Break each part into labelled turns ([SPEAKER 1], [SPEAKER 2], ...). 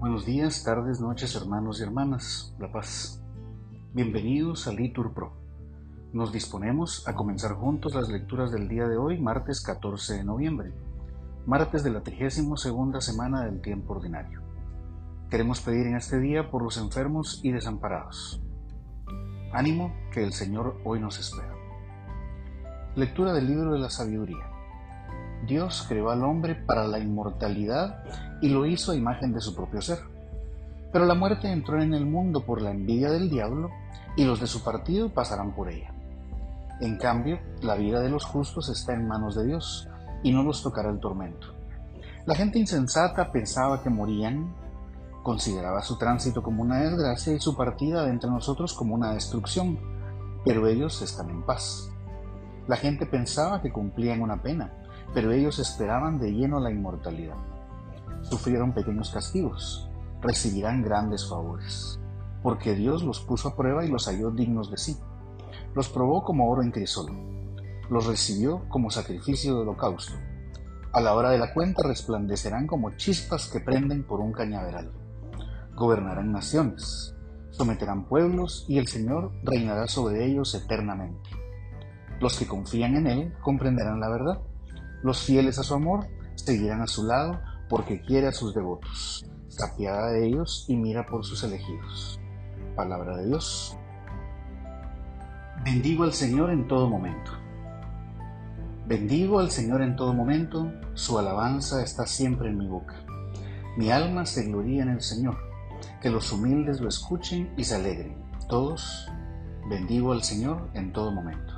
[SPEAKER 1] Buenos días, tardes, noches, hermanos y hermanas, La Paz. Bienvenidos a Litur Pro. Nos disponemos a comenzar juntos las lecturas del día de hoy, martes 14 de noviembre, martes de la 32 semana del tiempo ordinario. Queremos pedir en este día por los enfermos y desamparados. Ánimo que el Señor hoy nos espera. Lectura del libro de la sabiduría. Dios creó al hombre para la inmortalidad y lo hizo a imagen de su propio ser. Pero la muerte entró en el mundo por la envidia del diablo y los de su partido pasarán por ella. En cambio, la vida de los justos está en manos de Dios y no los tocará el tormento. La gente insensata pensaba que morían, consideraba su tránsito como una desgracia y su partida de entre nosotros como una destrucción, pero ellos están en paz. La gente pensaba que cumplían una pena, pero ellos esperaban de lleno la inmortalidad. Sufrieron pequeños castigos, recibirán grandes favores, porque Dios los puso a prueba y los halló dignos de sí. Los probó como oro en crisol, los recibió como sacrificio de holocausto. A la hora de la cuenta resplandecerán como chispas que prenden por un cañaveral. Gobernarán naciones, someterán pueblos y el Señor reinará sobre ellos eternamente. Los que confían en Él comprenderán la verdad los fieles a su amor seguirán a su lado porque quiere a sus devotos. Se de ellos y mira por sus elegidos. Palabra de Dios. Bendigo al Señor en todo momento. Bendigo al Señor en todo momento, su alabanza está siempre en mi boca. Mi alma se gloría en el Señor, que los humildes lo escuchen y se alegren. Todos, bendigo al Señor en todo momento.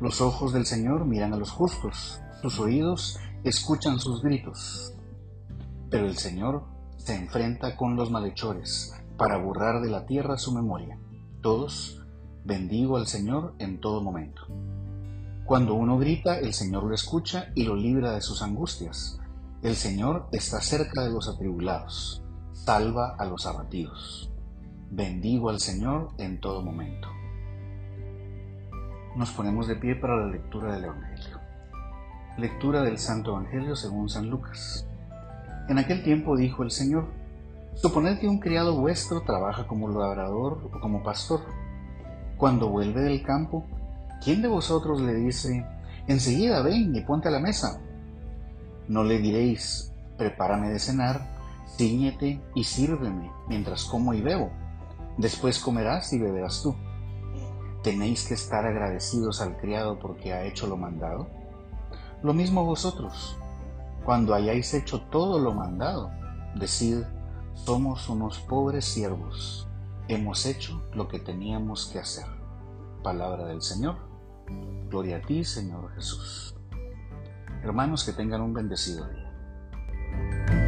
[SPEAKER 1] Los ojos del Señor miran a los justos, sus oídos escuchan sus gritos. Pero el Señor se enfrenta con los malhechores para borrar de la tierra su memoria. Todos, bendigo al Señor en todo momento. Cuando uno grita, el Señor lo escucha y lo libra de sus angustias. El Señor está cerca de los atribulados, salva a los abatidos. Bendigo al Señor en todo momento. Nos ponemos de pie para la lectura del Evangelio. Lectura del Santo Evangelio según San Lucas. En aquel tiempo dijo el Señor, Suponed que un criado vuestro trabaja como labrador o como pastor. Cuando vuelve del campo, ¿quién de vosotros le dice, enseguida ven y ponte a la mesa? No le diréis, prepárame de cenar, ciñete y sírveme mientras como y bebo. Después comerás y beberás tú. ¿Tenéis que estar agradecidos al criado porque ha hecho lo mandado? Lo mismo vosotros, cuando hayáis hecho todo lo mandado, decid, somos unos pobres siervos, hemos hecho lo que teníamos que hacer. Palabra del Señor. Gloria a ti, Señor Jesús. Hermanos, que tengan un bendecido día.